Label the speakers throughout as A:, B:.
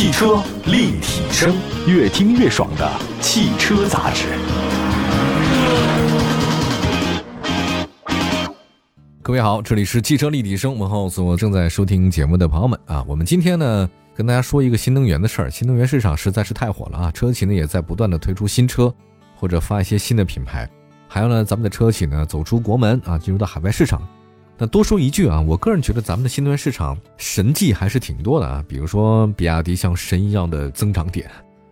A: 汽车立体声，越听越爽的汽车杂志。
B: 各位好，这里是汽车立体声，问候所有正在收听节目的朋友们啊。我们今天呢，跟大家说一个新能源的事儿。新能源市场实在是太火了啊，车企呢也在不断的推出新车，或者发一些新的品牌。还有呢，咱们的车企呢走出国门啊，进入到海外市场。那多说一句啊，我个人觉得咱们的新能源市场神迹还是挺多的啊。比如说比亚迪像神一样的增长点，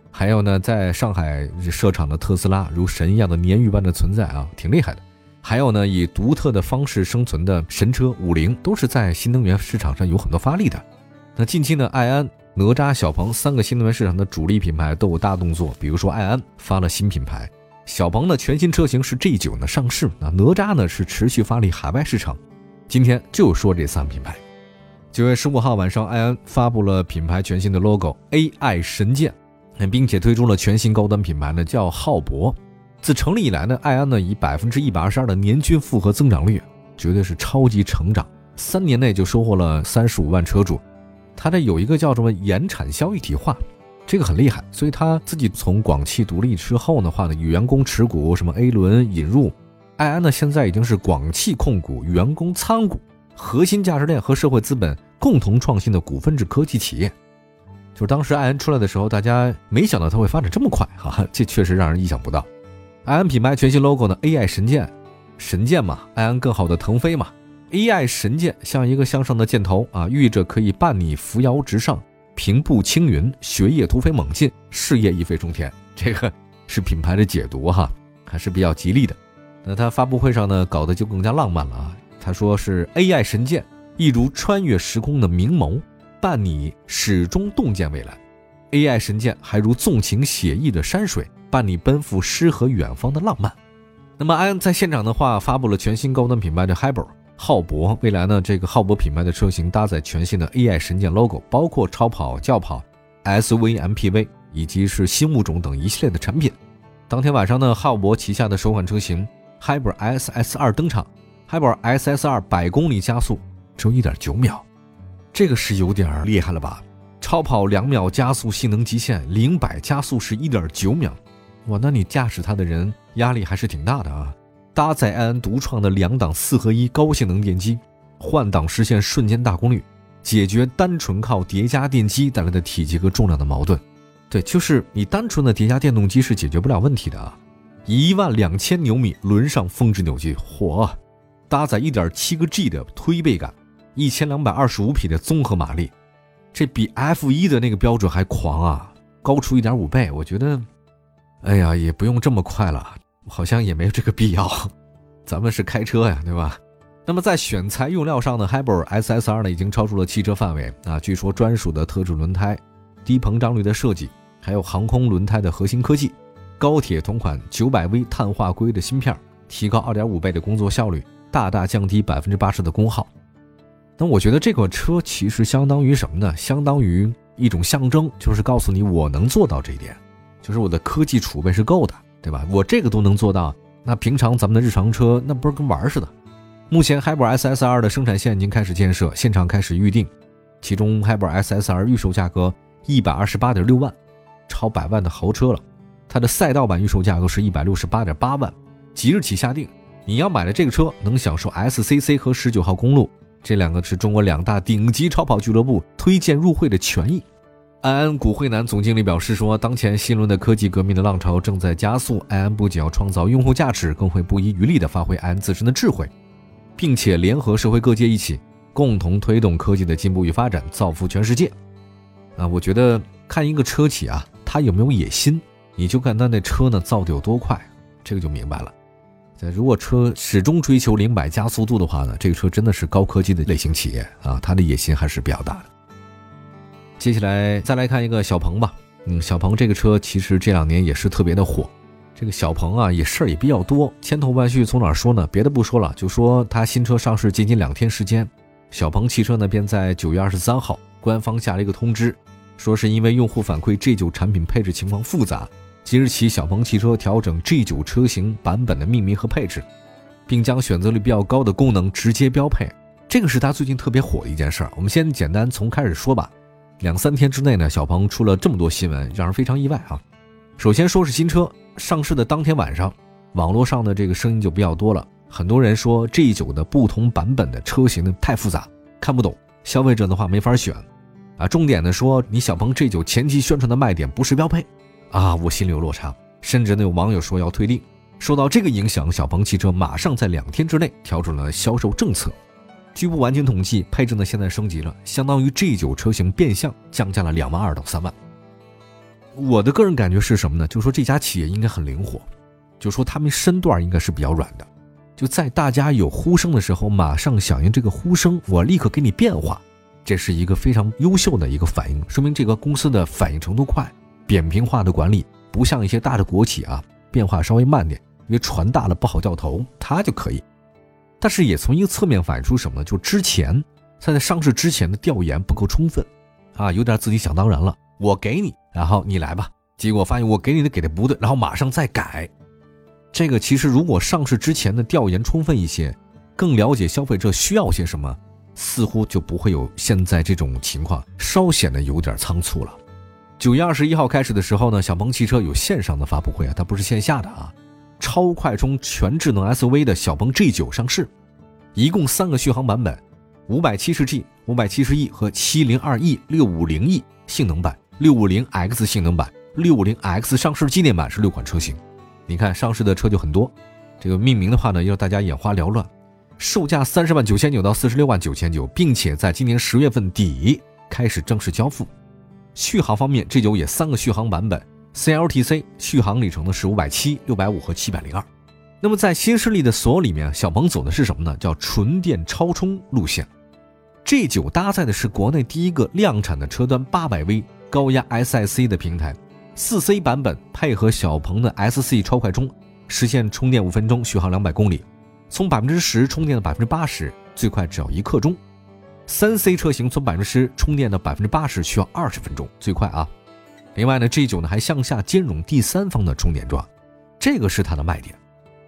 B: 还有呢，在上海设厂的特斯拉如神一样的鲶鱼般的存在啊，挺厉害的。还有呢，以独特的方式生存的神车五菱，都是在新能源市场上有很多发力的。那近期呢，爱安、哪吒、小鹏三个新能源市场的主力品牌都有大动作。比如说，爱安发了新品牌，小鹏的全新车型是 G 九呢上市，那哪吒呢是持续发力海外市场。今天就说这三个品牌。九月十五号晚上，爱安发布了品牌全新的 logo AI 神剑，并且推出了全新高端品牌呢，叫浩博。自成立以来呢，爱安呢以百分之一百二十二的年均复合增长率，绝对是超级成长。三年内就收获了三十五万车主。它的有一个叫什么延产销一体化，这个很厉害。所以他自己从广汽独立之后的话呢，与员工持股什么 A 轮引入，爱安呢现在已经是广汽控股员工参股，核心价值链和社会资本共同创新的股份制科技企业。就是当时爱安出来的时候，大家没想到它会发展这么快哈，这确实让人意想不到。爱安品牌全新 logo 呢？AI 神剑，神剑嘛，爱安更好的腾飞嘛。AI 神剑像一个向上的箭头啊，寓意着可以伴你扶摇直上，平步青云，学业突飞猛进，事业一飞冲天。这个是品牌的解读哈，还是比较吉利的。那他发布会上呢，搞得就更加浪漫了啊。他说是 AI 神剑，一如穿越时空的明眸，伴你始终洞见未来。AI 神剑还如纵情写意的山水。伴你奔赴诗和远方的浪漫。那么，安在现场的话，发布了全新高端品牌的 Hybrid 浩博。未来呢，这个浩博品牌的车型搭载全新的 AI 神剑 logo，包括超跑、轿跑、SV、MPV 以及是新物种等一系列的产品。当天晚上呢，浩博旗下的首款车型 Hybrid SS2 登场。Hybrid SS2 百公里加速只有一点九秒，这个是有点厉害了吧？超跑两秒加速性能极限，零百加速是一点九秒。哇，那你驾驶它的人压力还是挺大的啊！搭载埃安独创的两档四合一高性能电机，换挡实现瞬间大功率，解决单纯靠叠加电机带来的体积和重量的矛盾。对，就是你单纯的叠加电动机是解决不了问题的啊！一万两千牛米轮上峰值扭矩，嚯！搭载一点七个 G 的推背感，一千两百二十五匹的综合马力，这比 F 一的那个标准还狂啊，高出一点五倍，我觉得。哎呀，也不用这么快了，好像也没有这个必要。咱们是开车呀，对吧？那么在选材用料上呢，Hybrid SS2 呢已经超出了汽车范围啊。据说专属的特制轮胎、低膨胀率的设计，还有航空轮胎的核心科技，高铁同款 900V 碳化硅的芯片，提高2.5倍的工作效率，大大降低百分之八十的功耗。那我觉得这个车其实相当于什么呢？相当于一种象征，就是告诉你我能做到这一点。就是我的科技储备是够的，对吧？我这个都能做到，那平常咱们的日常车那不是跟玩似的？目前 Hybrid SS2 的生产线已经开始建设，现场开始预定，其中 Hybrid SS2 预售价格一百二十八点六万，超百万的豪车了。它的赛道版预售价格是一百六十八点八万，即日起下定。你要买的这个车能享受 SCC 和十九号公路这两个是中国两大顶级超跑俱乐部推荐入会的权益。安安古汇南总经理表示说：“当前新一轮的科技革命的浪潮正在加速，安安不仅要创造用户价值，更会不遗余力地发挥安安自身的智慧，并且联合社会各界一起共同推动科技的进步与发展，造福全世界。”啊，我觉得看一个车企啊，它有没有野心，你就看他那车呢造的有多快，这个就明白了。在如果车始终追求零百加速度的话呢，这个车真的是高科技的类型企业啊，它的野心还是比较大的。接下来再来看一个小鹏吧，嗯，小鹏这个车其实这两年也是特别的火。这个小鹏啊，也事儿也比较多，千头万绪。从哪说呢？别的不说了，就说它新车上市仅仅两天时间，小鹏汽车呢便在九月二十三号官方下了一个通知，说是因为用户反馈 G 九产品配置情况复杂，即日起小鹏汽车调整 G9 车型版本的命名和配置，并将选择率比较高的功能直接标配。这个是它最近特别火的一件事儿。我们先简单从开始说吧。两三天之内呢，小鹏出了这么多新闻，让人非常意外啊。首先说是新车上市的当天晚上，网络上的这个声音就比较多了，很多人说 G9 的不同版本的车型呢太复杂，看不懂，消费者的话没法选，啊，重点的说你小鹏 G9 前期宣传的卖点不是标配，啊，我心里有落差，甚至呢有网友说要退订。受到这个影响，小鹏汽车马上在两天之内调整了销售政策。据不完全统计，配置呢现在升级了，相当于 G9 车型变相降价了两万二到三万。我的个人感觉是什么呢？就说这家企业应该很灵活，就说他们身段应该是比较软的，就在大家有呼声的时候，马上响应这个呼声，我立刻给你变化，这是一个非常优秀的一个反应，说明这个公司的反应程度快，扁平化的管理不像一些大的国企啊，变化稍微慢点。因为船大了不好掉头，它就可以。但是也从一个侧面反映出什么呢？就之前在在上市之前的调研不够充分，啊，有点自己想当然了。我给你，然后你来吧。结果发现我给你的给的不对，然后马上再改。这个其实如果上市之前的调研充分一些，更了解消费者需要些什么，似乎就不会有现在这种情况，稍显得有点仓促了。九月二十一号开始的时候呢，小鹏汽车有线上的发布会啊，它不是线下的啊。超快充全智能 SUV 的小鹏 G9 上市，一共三个续航版本，五百七十 G、五百七十 E 和七零二 E、六五零 E 性能版、六五零 X 性能版、六五零 X 上市纪念版是六款车型。你看上市的车就很多，这个命名的话呢，让大家眼花缭乱。售价三十万九千九到四十六万九千九，并且在今年十月份底开始正式交付。续航方面，G9 也三个续航版本。CLTC 续航里程呢是五百七、六百五和七百零二。那么在新势力的所有里面，小鹏走的是什么呢？叫纯电超充路线。G9 搭载的是国内第一个量产的车端八百 V 高压 SiC 的平台，四 C 版本配合小鹏的 SC 超快充，实现充电五分钟，续航两百公里，从百分之十充电到百分之八十，最快只要一刻钟。三 C 车型从百分之十充电到百分之八十需要二十分钟，最快啊。另外呢，G9 呢还向下兼容第三方的充电桩，这个是它的卖点。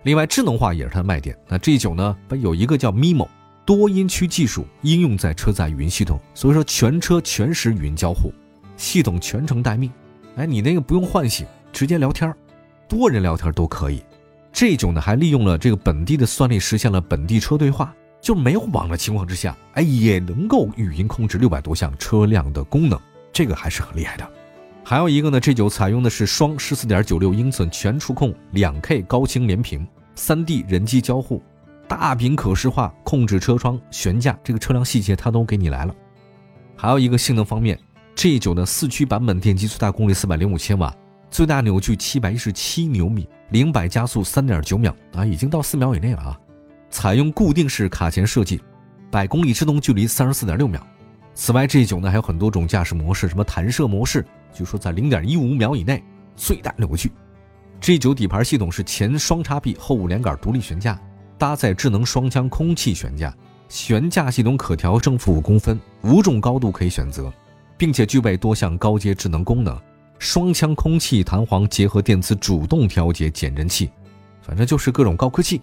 B: 另外，智能化也是它的卖点。那 G9 呢，有一个叫 MIMO 多音区技术应用在车载语音系统，所以说全车全时语音交互，系统全程待命。哎，你那个不用唤醒，直接聊天，多人聊天都可以。G9 呢还利用了这个本地的算力，实现了本地车对话，就没有网的情况之下，哎，也能够语音控制六百多项车辆的功能，这个还是很厉害的。还有一个呢，G9 采用的是双十四点九六英寸全触控两 K 高清连屏，三 D 人机交互，大屏可视化控制车窗、悬架，这个车辆细节它都给你来了。还有一个性能方面，G9 的四驱版本电机最大功率四百零五千瓦，最大扭矩七百一十七牛米，零百加速三点九秒啊，已经到四秒以内了啊。采用固定式卡钳设计，百公里制动距离三十四点六秒。此外，G9 呢还有很多种驾驶模式，什么弹射模式。据说在零点一五秒以内最大扭矩。G9 底盘系统是前双叉臂后五连杆独立悬架，搭载智能双腔空气悬架，悬架系统可调正负五公分，五种高度可以选择，并且具备多项高阶智能功能，双腔空气弹簧结合电磁主动调节减震器，反正就是各种高科技。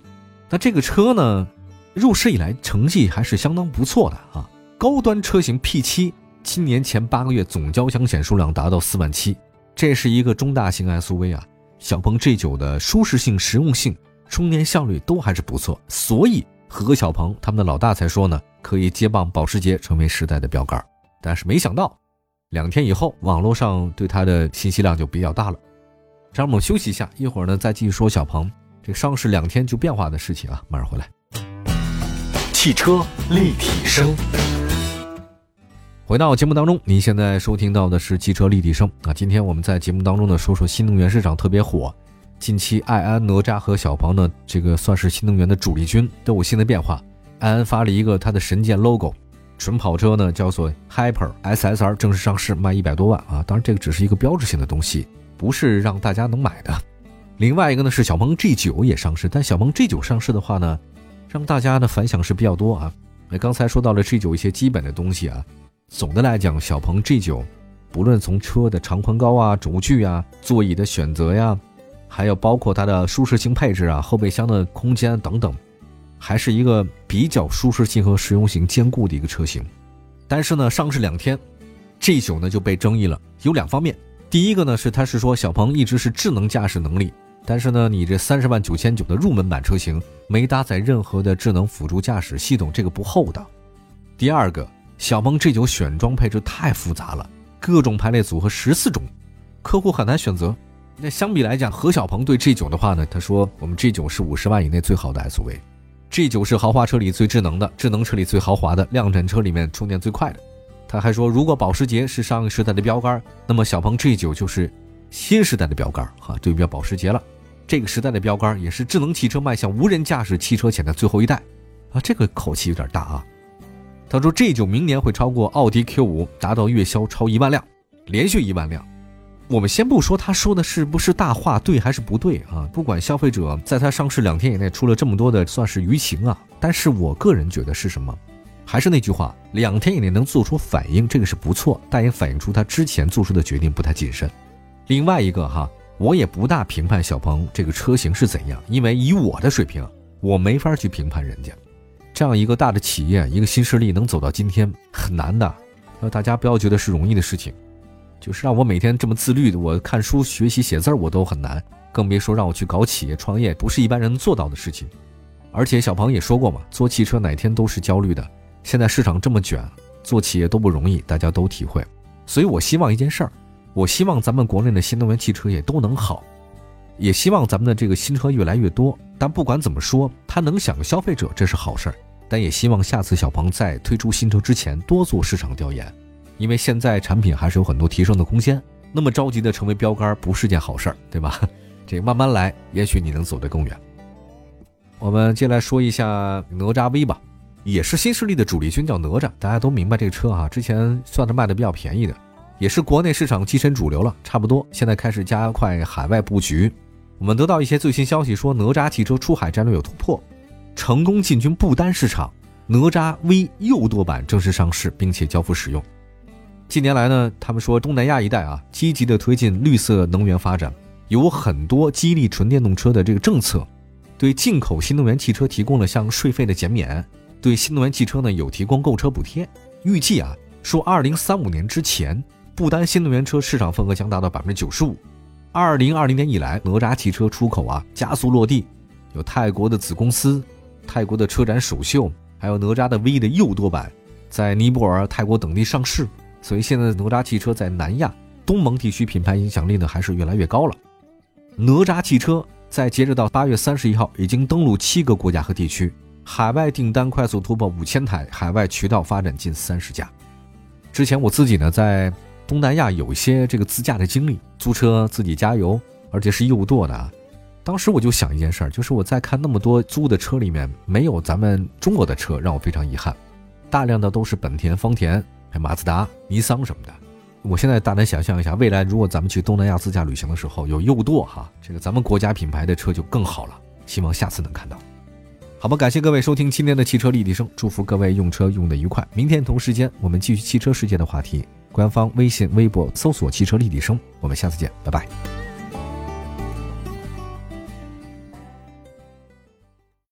B: 那这个车呢，入市以来成绩还是相当不错的啊，高端车型 P7。今年前八个月总交强险数量达到四万七，这是一个中大型 SUV 啊。小鹏 G9 的舒适性、实用性、充电效率都还是不错，所以何小鹏他们的老大才说呢，可以接棒保时捷成为时代的标杆。但是没想到，两天以后网络上对它的信息量就比较大了。让我们休息一下，一会儿呢再继续说小鹏这个上市两天就变化的事情啊，马上回来。
A: 汽车立体声。
B: 回到节目当中，您现在收听到的是汽车立体声啊。今天我们在节目当中呢，说说新能源市场特别火。近期，爱安、哪吒和小鹏呢，这个算是新能源的主力军，都有新的变化。爱安发了一个它的神剑 logo，纯跑车呢叫做 Hyper SSR 正式上市，卖一百多万啊。当然，这个只是一个标志性的东西，不是让大家能买的。另外一个呢是小鹏 G9 也上市，但小鹏 G9 上市的话呢，让大家的反响是比较多啊。那刚才说到了 G9 一些基本的东西啊。总的来讲，小鹏 G9，不论从车的长宽高啊、轴距啊、座椅的选择呀，还有包括它的舒适性配置啊、后备箱的空间等等，还是一个比较舒适性和实用性兼顾的一个车型。但是呢，上市两天，，G 九呢就被争议了，有两方面。第一个呢是他是说小鹏一直是智能驾驶能力，但是呢你这三十万九千九的入门版车型没搭载任何的智能辅助驾驶系统，这个不厚道。第二个，小鹏 G9 选装配置太复杂了，各种排列组合十四种，客户很难选择。那相比来讲，何小鹏对 G9 的话呢，他说我们 G9 是五十万以内最好的 SUV，G9 是豪华车里最智能的，智能车里最豪华的，量产车里面充电最快的。他还说，如果保时捷是上一时代的标杆，那么小鹏 G9 就是新时代的标杆哈，对标保时捷了。这个时代的标杆也是智能汽车迈向无人驾驶汽车前的最后一代啊，这个口气有点大啊。他说，G9 明年会超过奥迪 Q5，达到月销超一万辆，连续一万辆。我们先不说他说的是不是大话，对还是不对啊？不管消费者在他上市两天以内出了这么多的，算是舆情啊。但是我个人觉得是什么？还是那句话，两天以内能做出反应，这个是不错，但也反映出他之前做出的决定不太谨慎。另外一个哈，我也不大评判小鹏这个车型是怎样，因为以我的水平，我没法去评判人家。这样一个大的企业，一个新势力能走到今天很难的，那大家不要觉得是容易的事情。就是让我每天这么自律的，我看书、学习、写字我都很难，更别说让我去搞企业创业，不是一般人能做到的事情。而且小鹏也说过嘛，做汽车哪天都是焦虑的。现在市场这么卷，做企业都不容易，大家都体会。所以我希望一件事儿，我希望咱们国内的新能源汽车也都能好，也希望咱们的这个新车越来越多。但不管怎么说，它能享消费者，这是好事儿。但也希望下次小鹏在推出新车之前多做市场调研，因为现在产品还是有很多提升的空间。那么着急的成为标杆不是件好事儿，对吧？这慢慢来，也许你能走得更远。我们接下来说一下哪吒 V 吧。也是新势力的主力军，叫哪吒，大家都明白这个车啊，之前算是卖的比较便宜的，也是国内市场跻身主流了，差不多现在开始加快海外布局。我们得到一些最新消息，说哪吒汽车出海战略有突破，成功进军不丹市场，哪吒 V 右舵版正式上市，并且交付使用。近年来呢，他们说东南亚一带啊，积极的推进绿色能源发展，有很多激励纯电动车的这个政策，对进口新能源汽车提供了像税费的减免。对新能源汽车呢有提供购车补贴，预计啊说二零三五年之前，不丹新能源车市场份额将达到百分之九十五。二零二零年以来，哪吒汽车出口啊加速落地，有泰国的子公司、泰国的车展首秀，还有哪吒的 V 的右舵版，在尼泊尔、泰国等地上市。所以现在哪吒汽车在南亚、东盟地区品牌影响力呢还是越来越高了。哪吒汽车在截止到八月三十一号，已经登陆七个国家和地区。海外订单快速突破五千台，海外渠道发展近三十家。之前我自己呢在东南亚有一些这个自驾的经历，租车自己加油，而且是右舵的啊。当时我就想一件事儿，就是我在看那么多租的车里面，没有咱们中国的车，让我非常遗憾。大量的都是本田、丰田、还马自达、尼桑什么的。我现在大胆想象一下，未来如果咱们去东南亚自驾旅行的时候有右舵哈，这个咱们国家品牌的车就更好了。希望下次能看到。好吧，感谢各位收听今天的汽车立体声，祝福各位用车用的愉快。明天同时间我们继续汽车世界的话题，官方微信、微博搜索“汽车立体声”，我们下次见，拜拜。